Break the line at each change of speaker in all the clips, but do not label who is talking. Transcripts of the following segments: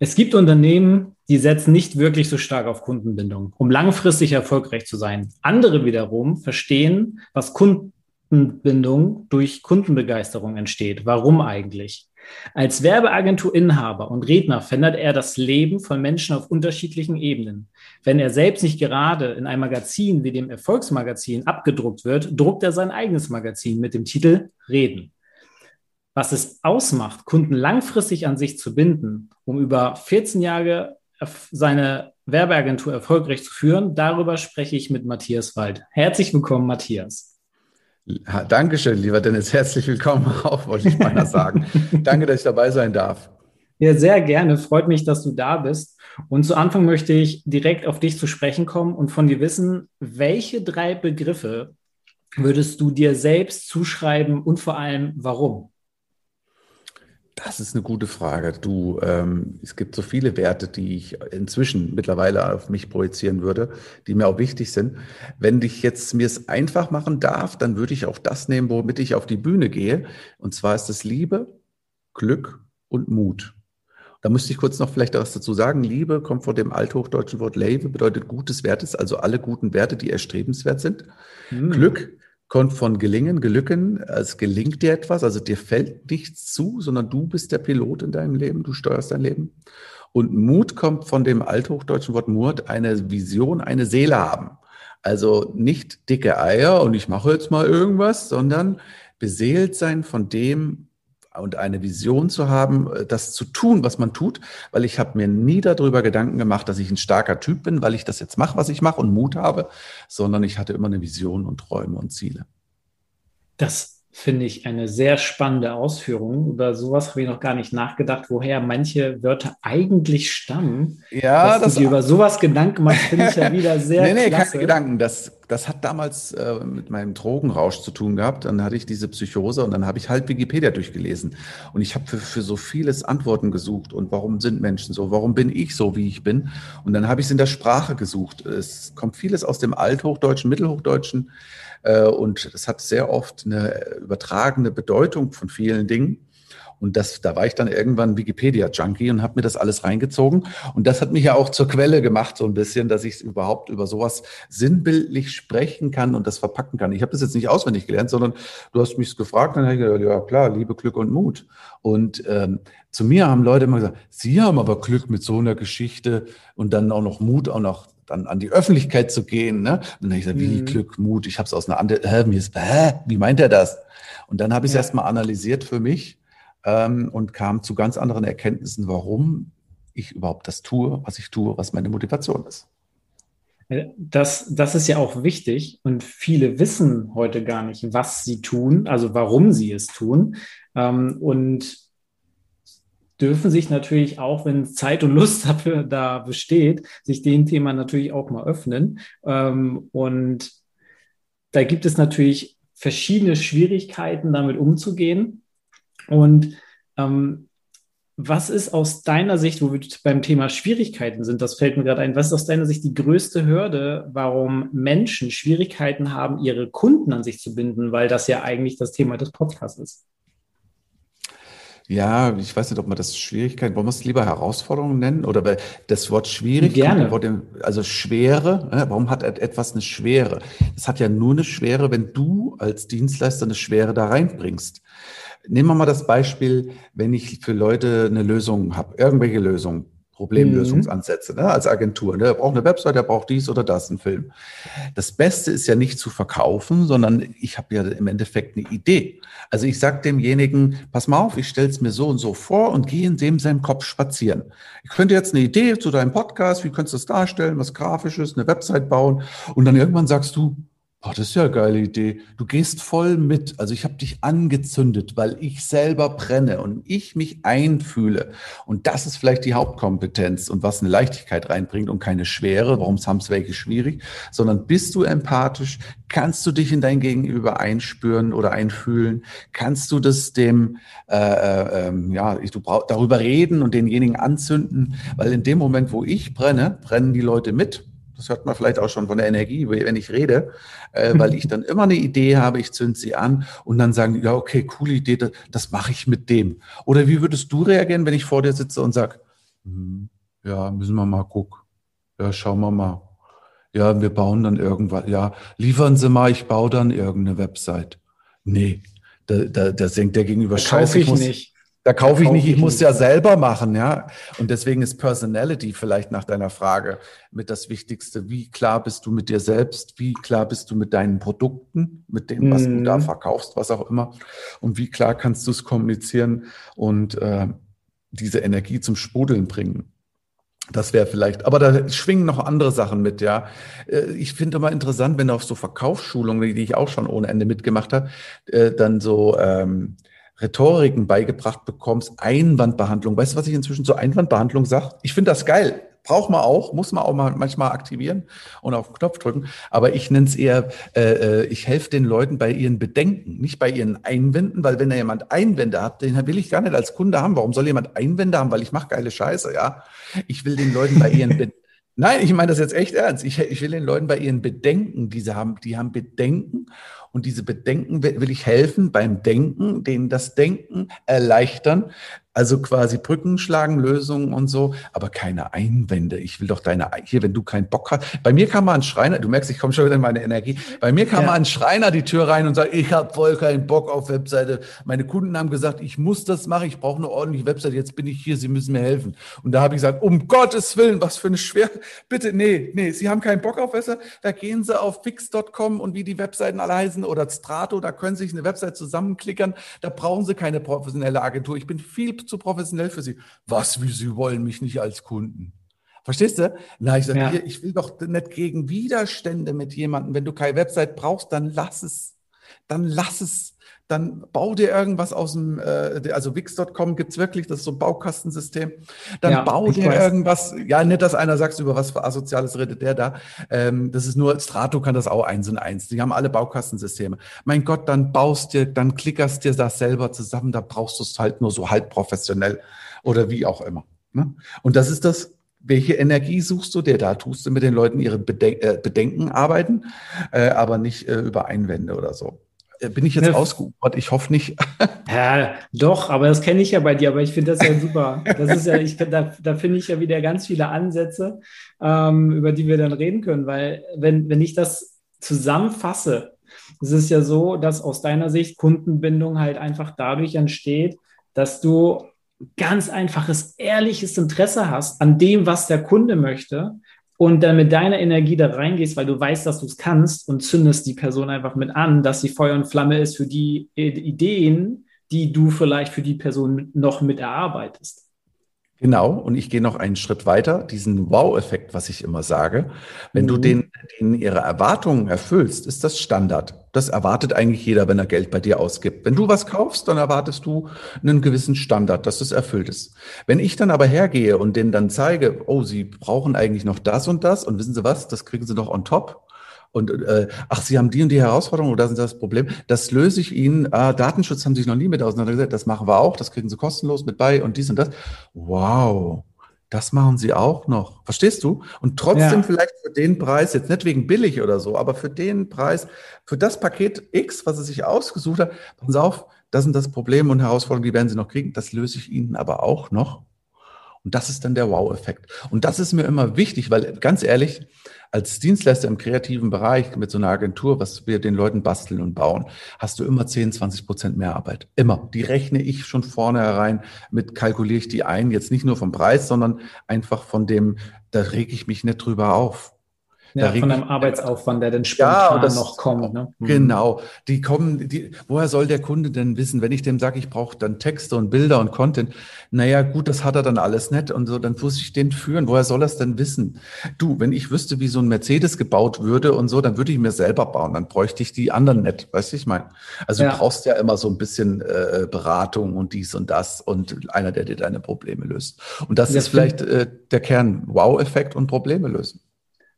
Es gibt Unternehmen, die setzen nicht wirklich so stark auf Kundenbindung, um langfristig erfolgreich zu sein. Andere wiederum verstehen, was Kundenbindung durch Kundenbegeisterung entsteht. Warum eigentlich? Als Werbeagenturinhaber und Redner verändert er das Leben von Menschen auf unterschiedlichen Ebenen. Wenn er selbst nicht gerade in einem Magazin wie dem Erfolgsmagazin abgedruckt wird, druckt er sein eigenes Magazin mit dem Titel Reden was es ausmacht, Kunden langfristig an sich zu binden, um über 14 Jahre seine Werbeagentur erfolgreich zu führen, darüber spreche ich mit Matthias Wald. Herzlich willkommen, Matthias.
Dankeschön, lieber Dennis. Herzlich willkommen auch, wollte ich meiner sagen. Danke, dass ich dabei sein darf.
Ja, sehr gerne. Freut mich, dass du da bist. Und zu Anfang möchte ich direkt auf dich zu sprechen kommen und von dir wissen, welche drei Begriffe würdest du dir selbst zuschreiben und vor allem warum?
Das ist eine gute Frage. Du, ähm, es gibt so viele Werte, die ich inzwischen mittlerweile auf mich projizieren würde, die mir auch wichtig sind. Wenn ich jetzt mir es einfach machen darf, dann würde ich auch das nehmen, womit ich auf die Bühne gehe. Und zwar ist es Liebe, Glück und Mut. Da müsste ich kurz noch vielleicht was dazu sagen. Liebe kommt von dem althochdeutschen Wort Leve, bedeutet gutes Wertes, also alle guten Werte, die erstrebenswert sind. Mhm. Glück kommt von gelingen, gelücken, es gelingt dir etwas, also dir fällt nichts zu, sondern du bist der Pilot in deinem Leben, du steuerst dein Leben. Und Mut kommt von dem althochdeutschen Wort Mut, eine Vision, eine Seele haben. Also nicht dicke Eier und ich mache jetzt mal irgendwas, sondern beseelt sein von dem, und eine Vision zu haben, äh, das zu tun, was man tut, weil ich habe mir nie darüber Gedanken gemacht, dass ich ein starker Typ bin, weil ich das jetzt mache, was ich mache und Mut habe, sondern ich hatte immer eine Vision und Träume und Ziele.
Das finde ich eine sehr spannende Ausführung. Über sowas habe ich noch gar nicht nachgedacht, woher manche Wörter eigentlich stammen.
Ja,
Dass das du dir über sowas Gedanken gemacht, finde ich ja wieder sehr
Nee, nee, klasse. keine Gedanken. Das, das hat damals äh, mit meinem Drogenrausch zu tun gehabt. Dann hatte ich diese Psychose und dann habe ich halt Wikipedia durchgelesen. Und ich habe für, für so vieles Antworten gesucht. Und warum sind Menschen so? Warum bin ich so, wie ich bin? Und dann habe ich es in der Sprache gesucht. Es kommt vieles aus dem Althochdeutschen, Mittelhochdeutschen. Äh, und das hat sehr oft eine übertragene Bedeutung von vielen Dingen. Und das, da war ich dann irgendwann Wikipedia-Junkie und habe mir das alles reingezogen. Und das hat mich ja auch zur Quelle gemacht, so ein bisschen, dass ich überhaupt über sowas sinnbildlich sprechen kann und das verpacken kann. Ich habe das jetzt nicht auswendig gelernt, sondern du hast mich gefragt, dann habe ich gesagt, ja klar, Liebe, Glück und Mut. Und ähm, zu mir haben Leute immer gesagt, Sie haben aber Glück mit so einer Geschichte und dann auch noch Mut, auch noch dann an die Öffentlichkeit zu gehen. Ne? Und dann habe ich gesagt, wie mhm. Glück, Mut, ich habe es aus einer anderen, hä, mir ist, hä, wie meint er das? Und dann habe ich es ja. erstmal analysiert für mich ähm, und kam zu ganz anderen Erkenntnissen, warum ich überhaupt das tue, was ich tue, was meine Motivation ist.
Das, das ist ja auch wichtig und viele wissen heute gar nicht, was sie tun, also warum sie es tun. Ähm, und dürfen sich natürlich auch, wenn Zeit und Lust dafür da besteht, sich dem Thema natürlich auch mal öffnen. Ähm, und da gibt es natürlich verschiedene Schwierigkeiten, damit umzugehen. Und ähm, was ist aus deiner Sicht, wo wir beim Thema Schwierigkeiten sind, das fällt mir gerade ein, was ist aus deiner Sicht die größte Hürde, warum Menschen Schwierigkeiten haben, ihre Kunden an sich zu binden, weil das ja eigentlich das Thema des Podcasts ist?
Ja, ich weiß nicht, ob man das Schwierigkeiten, wollen wir es lieber Herausforderungen nennen? Oder weil das Wort schwierig,
Gerne.
also Schwere, ne? warum hat etwas eine Schwere? Es hat ja nur eine Schwere, wenn du als Dienstleister eine Schwere da reinbringst. Nehmen wir mal das Beispiel, wenn ich für Leute eine Lösung habe, irgendwelche Lösungen. Problemlösungsansätze ne, als Agentur. Ne? Er braucht eine Website, er braucht dies oder das, einen Film. Das Beste ist ja nicht zu verkaufen, sondern ich habe ja im Endeffekt eine Idee. Also ich sage demjenigen, pass mal auf, ich stelle es mir so und so vor und gehe in dem seinem Kopf spazieren. Ich könnte jetzt eine Idee zu deinem Podcast, wie könntest du das darstellen, was Grafisches, eine Website bauen und dann irgendwann sagst du, Boah, das ist ja eine geile Idee. Du gehst voll mit. Also ich habe dich angezündet, weil ich selber brenne und ich mich einfühle. Und das ist vielleicht die Hauptkompetenz und was eine Leichtigkeit reinbringt und keine Schwere. Warum haben es welche schwierig? Sondern bist du empathisch? Kannst du dich in dein Gegenüber einspüren oder einfühlen? Kannst du das dem, äh, äh, ähm, ja, du brauchst darüber reden und denjenigen anzünden? Weil in dem Moment, wo ich brenne, brennen die Leute mit. Das hört man vielleicht auch schon von der Energie, wenn ich rede, äh, weil ich dann immer eine Idee habe, ich zünd sie an und dann sagen, ja, okay, coole Idee, das, das mache ich mit dem. Oder wie würdest du reagieren, wenn ich vor dir sitze und sage, hm, ja, müssen wir mal gucken. Ja, schauen wir mal. Ja, wir bauen dann irgendwas. Ja, liefern Sie mal, ich baue dann irgendeine Website. Nee, da, da, da denkt der gegenüber
da Scheiße. Ich, muss, nicht.
Da kaufe ich nicht, ich muss ja selber machen, ja. Und deswegen ist Personality vielleicht nach deiner Frage mit das Wichtigste. Wie klar bist du mit dir selbst? Wie klar bist du mit deinen Produkten, mit dem, was mhm. du da mhm. verkaufst, was auch immer? Und wie klar kannst du es kommunizieren und äh, diese Energie zum Sprudeln bringen? Das wäre vielleicht, aber da schwingen noch andere Sachen mit, ja. Äh, ich finde immer interessant, wenn du auf so Verkaufsschulungen, die ich auch schon ohne Ende mitgemacht habe, äh, dann so ähm, Rhetoriken beigebracht bekommst, Einwandbehandlung. Weißt du, was ich inzwischen zur Einwandbehandlung sage? Ich finde das geil. Braucht man auch, muss man auch mal manchmal aktivieren und auf den Knopf drücken. Aber ich nenne es eher, äh, äh, ich helfe den Leuten bei ihren Bedenken, nicht bei ihren Einwänden, weil wenn da jemand Einwände hat, den will ich gar nicht als Kunde haben. Warum soll jemand Einwände haben? Weil ich mache geile Scheiße, ja. Ich will den Leuten bei ihren Bedenken Nein, ich meine das jetzt echt ernst. Ich, ich, will den Leuten bei ihren Bedenken, die sie haben, die haben Bedenken und diese Bedenken will ich helfen beim Denken, denen das Denken erleichtern, also quasi Brücken schlagen, Lösungen und so, aber keine Einwände. Ich will doch deine, hier, wenn du keinen Bock hast. Bei mir kam mal ein Schreiner, du merkst, ich komme schon wieder in meine Energie. Bei mir kam ja. mal ein Schreiner die Tür rein und sagt, ich habe voll keinen Bock auf Webseite. Meine Kunden haben gesagt, ich muss das machen, ich brauche eine ordentliche Webseite, jetzt bin ich hier, sie müssen mir helfen. Und da habe ich gesagt, um Gottes Willen, was für eine schwer, bitte, nee, nee, sie haben keinen Bock auf Webseite, da gehen sie auf fix.com und wie die Webseiten alle heißen oder Strato, da können sie sich eine Webseite zusammenklickern, da brauchen sie keine professionelle Agentur. Ich bin viel zu professionell für Sie. Was, wie Sie wollen mich nicht als Kunden? Verstehst du? Na, ich sage, ja. ich will doch nicht gegen Widerstände mit jemandem. Wenn du keine Website brauchst, dann lass es. Dann lass es dann bau dir irgendwas aus dem, äh, also Wix.com gibt's wirklich, das ist so ein Baukastensystem. Dann ja, bau dir weiß. irgendwas, ja, nicht, dass einer sagt, über was für Asoziales redet der da. Ähm, das ist nur, Strato kann das auch eins und eins. Die haben alle Baukastensysteme. Mein Gott, dann baust dir, dann klickerst dir das selber zusammen, da brauchst du es halt nur so halb professionell oder wie auch immer. Ne? Und das ist das, welche Energie suchst du dir da? Tust du mit den Leuten ihre Beden äh, Bedenken arbeiten, äh, aber nicht äh, über Einwände oder so. Äh, bin ich jetzt ne, ausgeufert? Ich hoffe nicht.
Ja, doch, aber das kenne ich ja bei dir, aber ich finde das ja super. Das ist ja, ich, da, da finde ich ja wieder ganz viele Ansätze, ähm, über die wir dann reden können, weil wenn, wenn ich das zusammenfasse, es ist ja so, dass aus deiner Sicht Kundenbindung halt einfach dadurch entsteht, dass du ganz einfaches, ehrliches Interesse hast an dem, was der Kunde möchte und dann mit deiner Energie da reingehst, weil du weißt, dass du es kannst und zündest die Person einfach mit an, dass sie Feuer und Flamme ist für die Ideen, die du vielleicht für die Person noch mit erarbeitest.
Genau, und ich gehe noch einen Schritt weiter, diesen Wow-Effekt, was ich immer sage. Wenn mhm. du den, den ihre Erwartungen erfüllst, ist das Standard. Das erwartet eigentlich jeder, wenn er Geld bei dir ausgibt. Wenn du was kaufst, dann erwartest du einen gewissen Standard, dass das erfüllt ist. Wenn ich dann aber hergehe und denen dann zeige, oh, sie brauchen eigentlich noch das und das und wissen Sie was, das kriegen Sie noch on top, und äh, ach, Sie haben die und die Herausforderung oder das ist das Problem. Das löse ich Ihnen. Äh, Datenschutz haben Sie sich noch nie mit auseinandergesetzt. Das machen wir auch. Das kriegen Sie kostenlos mit bei und dies und das. Wow. Das machen sie auch noch. Verstehst du? Und trotzdem ja. vielleicht für den Preis, jetzt nicht wegen billig oder so, aber für den Preis, für das Paket X, was sie sich ausgesucht hat, passen Sie auf, das sind das Problem und Herausforderungen, die werden Sie noch kriegen. Das löse ich Ihnen aber auch noch. Und das ist dann der Wow-Effekt. Und das ist mir immer wichtig, weil ganz ehrlich, als Dienstleister im kreativen Bereich mit so einer Agentur, was wir den Leuten basteln und bauen, hast du immer 10, 20 Prozent mehr Arbeit. Immer. Die rechne ich schon vorne herein, mit kalkuliere ich die ein, jetzt nicht nur vom Preis, sondern einfach von dem, da reg ich mich nicht drüber auf.
Ja, von einem Arbeitsaufwand, der dann spontan ja, das, noch kommt. Ne?
Mhm. Genau, die kommen, die, woher soll der Kunde denn wissen, wenn ich dem sage, ich brauche dann Texte und Bilder und Content, naja, gut, das hat er dann alles nicht und so, dann muss ich den führen. Woher soll er es denn wissen? Du, wenn ich wüsste, wie so ein Mercedes gebaut würde und so, dann würde ich mir selber bauen, dann bräuchte ich die anderen nicht, weißt du, ich meine. Also ja. du brauchst ja immer so ein bisschen äh, Beratung und dies und das und einer, der dir deine Probleme löst. Und das, das ist vielleicht äh, der Kern, Wow-Effekt und Probleme lösen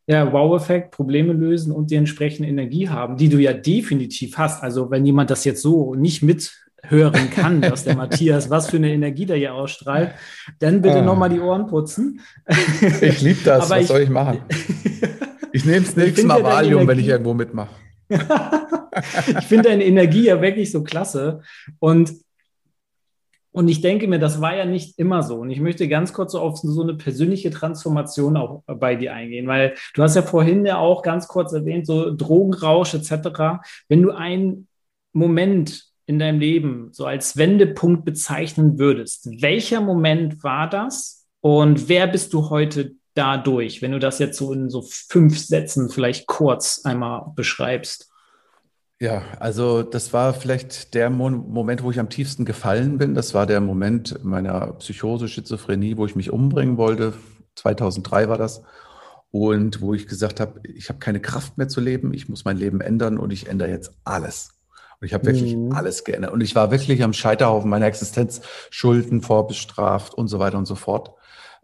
ja, Wow-Effekt, Probleme lösen und die entsprechende Energie haben, die du ja definitiv hast. Also wenn jemand das jetzt so nicht mithören kann, dass der Matthias, was für eine Energie da hier ausstrahlt, dann bitte ah. nochmal die Ohren putzen.
Ich liebe das, Aber was ich, soll ich machen? Ich nehme es nächstes Mal Valium, wenn ich irgendwo mitmache.
ich finde deine Energie ja wirklich so klasse. Und und ich denke mir, das war ja nicht immer so. Und ich möchte ganz kurz so auf so eine persönliche Transformation auch bei dir eingehen, weil du hast ja vorhin ja auch ganz kurz erwähnt, so Drogenrausch etc. Wenn du einen Moment in deinem Leben so als Wendepunkt bezeichnen würdest, welcher Moment war das und wer bist du heute dadurch, wenn du das jetzt so in so fünf Sätzen vielleicht kurz einmal beschreibst?
Ja, also das war vielleicht der Moment, wo ich am tiefsten gefallen bin. Das war der Moment meiner Psychose, Schizophrenie, wo ich mich umbringen wollte. 2003 war das. Und wo ich gesagt habe, ich habe keine Kraft mehr zu leben, ich muss mein Leben ändern und ich ändere jetzt alles. Und ich habe wirklich mhm. alles geändert. Und ich war wirklich am Scheiterhaufen meiner Existenz, Schulden vorbestraft und so weiter und so fort.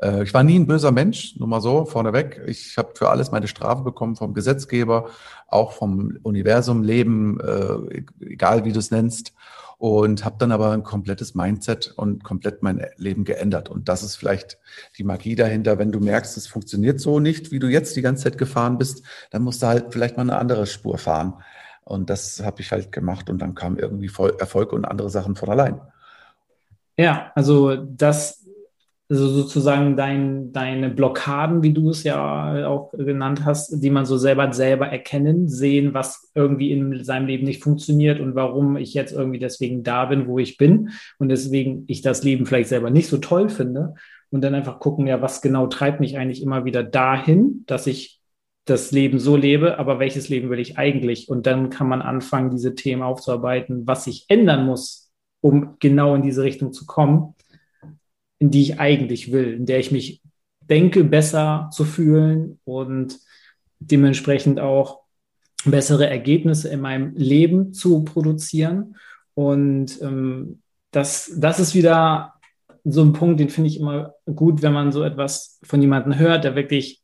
Äh, ich war nie ein böser Mensch, nur mal so vorneweg. Ich habe für alles meine Strafe bekommen vom Gesetzgeber, auch vom Universum, Leben, äh, egal wie du es nennst. Und habe dann aber ein komplettes Mindset und komplett mein Leben geändert. Und das ist vielleicht die Magie dahinter. Wenn du merkst, es funktioniert so nicht, wie du jetzt die ganze Zeit gefahren bist, dann musst du halt vielleicht mal eine andere Spur fahren. Und das habe ich halt gemacht und dann kam irgendwie Erfolg und andere Sachen von allein.
Ja, also das also sozusagen dein, deine Blockaden, wie du es ja auch genannt hast, die man so selber selber erkennen, sehen, was irgendwie in seinem Leben nicht funktioniert und warum ich jetzt irgendwie deswegen da bin, wo ich bin und deswegen ich das Leben vielleicht selber nicht so toll finde und dann einfach gucken, ja, was genau treibt mich eigentlich immer wieder dahin, dass ich das Leben so lebe, aber welches Leben will ich eigentlich? Und dann kann man anfangen, diese Themen aufzuarbeiten, was sich ändern muss, um genau in diese Richtung zu kommen in die ich eigentlich will, in der ich mich denke, besser zu fühlen und dementsprechend auch bessere Ergebnisse in meinem Leben zu produzieren. Und ähm, das, das ist wieder so ein Punkt, den finde ich immer gut, wenn man so etwas von jemandem hört, der wirklich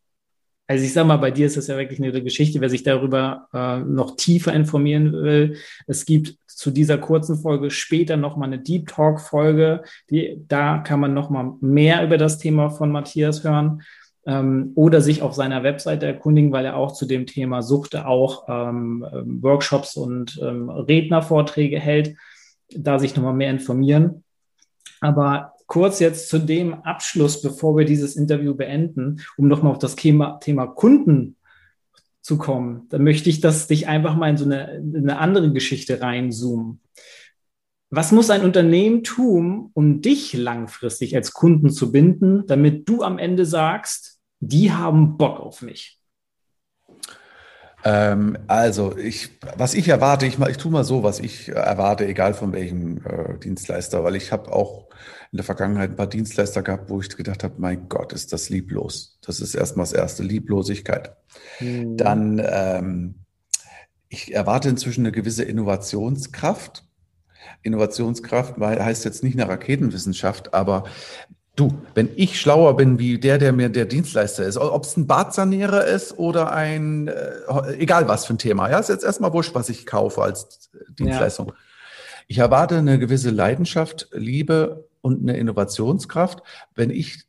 also ich sage mal, bei dir ist das ja wirklich eine Geschichte, wer sich darüber äh, noch tiefer informieren will. Es gibt zu dieser kurzen Folge später nochmal eine Deep Talk Folge, die, da kann man nochmal mehr über das Thema von Matthias hören ähm, oder sich auf seiner Webseite erkundigen, weil er auch zu dem Thema Suchte auch ähm, ähm Workshops und ähm, Rednervorträge hält, da sich nochmal mehr informieren. Aber kurz jetzt zu dem Abschluss, bevor wir dieses Interview beenden, um nochmal auf das Thema, Thema Kunden zu kommen. Da möchte ich, dass dich einfach mal in so eine, eine andere Geschichte reinzoomen. Was muss ein Unternehmen tun, um dich langfristig als Kunden zu binden, damit du am Ende sagst, die haben Bock auf mich?
Ähm, also, ich, was ich erwarte, ich, ich tue mal so, was ich erwarte, egal von welchem äh, Dienstleister, weil ich habe auch in der Vergangenheit ein paar Dienstleister gehabt, wo ich gedacht habe, mein Gott, ist das lieblos. Das ist erstmal das erste, Lieblosigkeit. Mhm. Dann, ähm, ich erwarte inzwischen eine gewisse Innovationskraft. Innovationskraft heißt jetzt nicht eine Raketenwissenschaft, aber Du, wenn ich schlauer bin wie der, der mir der Dienstleister ist, ob es ein Badsanierer ist oder ein, äh, egal was für ein Thema, ja, ist jetzt erstmal wurscht, was ich kaufe als Dienstleistung. Ja. Ich erwarte eine gewisse Leidenschaft, Liebe und eine Innovationskraft. Wenn ich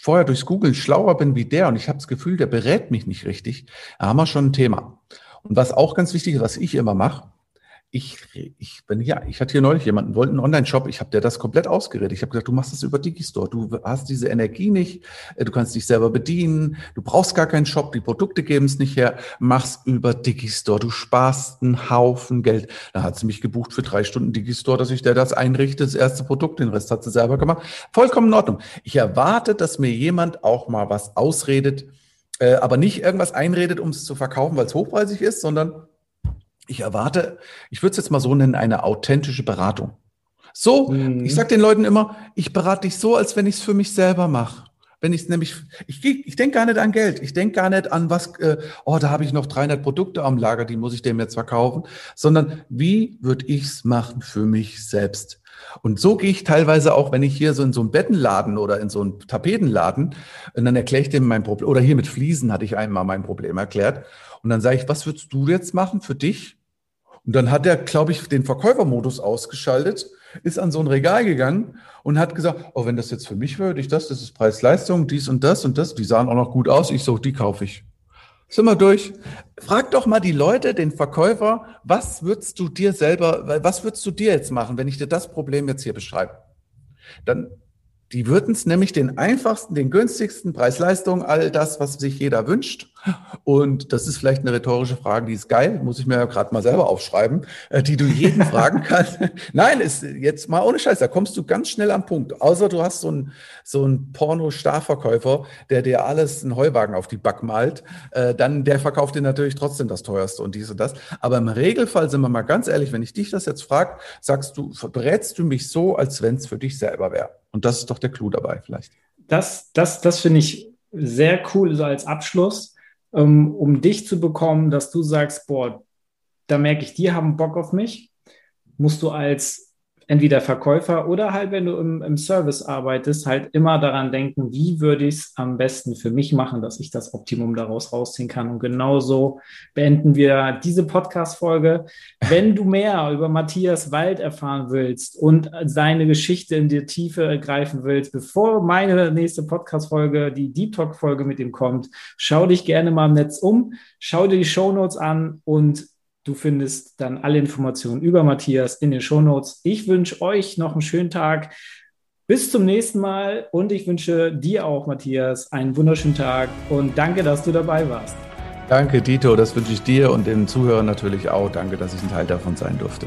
vorher durchs Google schlauer bin wie der und ich habe das Gefühl, der berät mich nicht richtig, haben wir schon ein Thema. Und was auch ganz wichtig ist, was ich immer mache, ich, ich bin ja, ich hatte hier neulich jemanden, wollte einen Online-Shop, ich habe dir das komplett ausgeredet. Ich habe gesagt, du machst das über Digistore, du hast diese Energie nicht, äh, du kannst dich selber bedienen, du brauchst gar keinen Shop, die Produkte geben es nicht her, mach's über Digistore, du sparst einen Haufen Geld. Da hat sie mich gebucht für drei Stunden Digistore, dass ich dir das einrichte, das erste Produkt, den Rest hat sie selber gemacht. Vollkommen in Ordnung. Ich erwarte, dass mir jemand auch mal was ausredet, äh, aber nicht irgendwas einredet, um es zu verkaufen, weil es hochpreisig ist, sondern ich erwarte, ich würde es jetzt mal so nennen, eine authentische Beratung. So, mhm. ich sage den Leuten immer, ich berate dich so, als wenn ich es für mich selber mache. Wenn ich nämlich, ich, ich denke gar nicht an Geld, ich denke gar nicht an was, äh, oh, da habe ich noch 300 Produkte am Lager, die muss ich dem jetzt verkaufen, sondern wie würde ich es machen für mich selbst? Und so gehe ich teilweise auch, wenn ich hier so in so einen Bettenladen oder in so einen Tapetenladen, und dann erkläre ich dem mein Problem, oder hier mit Fliesen hatte ich einmal mein Problem erklärt. Und dann sage ich, was würdest du jetzt machen für dich? Und dann hat er, glaube ich, den Verkäufermodus ausgeschaltet, ist an so ein Regal gegangen und hat gesagt, oh, wenn das jetzt für mich würde, ich das, das ist Preis-Leistung, dies und das und das, die sahen auch noch gut aus, ich so, die kaufe ich. Sind wir durch? Frag doch mal die Leute, den Verkäufer, was würdest du dir selber, was würdest du dir jetzt machen, wenn ich dir das Problem jetzt hier beschreibe? Dann die würden es nämlich den einfachsten, den günstigsten Preis-Leistung, all das, was sich jeder wünscht. Und das ist vielleicht eine rhetorische Frage, die ist geil, muss ich mir ja gerade mal selber aufschreiben, äh, die du jeden fragen kannst. Nein, ist jetzt mal ohne Scheiß, da kommst du ganz schnell am Punkt. Außer du hast so einen so einen Porno-Starverkäufer, der dir alles einen Heuwagen auf die Back malt, äh, dann der verkauft dir natürlich trotzdem das teuerste und dies und das. Aber im Regelfall sind wir mal ganz ehrlich, wenn ich dich das jetzt frage, sagst du, berätst du mich so, als wenn es für dich selber wäre. Und das ist doch der Clou dabei vielleicht.
Das, das, das finde ich sehr cool, so als Abschluss, um dich zu bekommen, dass du sagst, boah, da merke ich, die haben Bock auf mich. Musst du als entweder Verkäufer oder halt, wenn du im, im Service arbeitest, halt immer daran denken, wie würde ich es am besten für mich machen, dass ich das Optimum daraus rausziehen kann. Und genauso beenden wir diese Podcast-Folge. Wenn du mehr über Matthias Wald erfahren willst und seine Geschichte in die Tiefe ergreifen willst, bevor meine nächste Podcast-Folge, die Deep Talk-Folge mit ihm kommt, schau dich gerne mal im Netz um, schau dir die Show Notes an und Du findest dann alle Informationen über Matthias in den Shownotes. Ich wünsche euch noch einen schönen Tag. Bis zum nächsten Mal und ich wünsche dir auch, Matthias, einen wunderschönen Tag und danke, dass du dabei warst.
Danke, Dito, das wünsche ich dir und den Zuhörern natürlich auch. Danke, dass ich ein Teil davon sein durfte.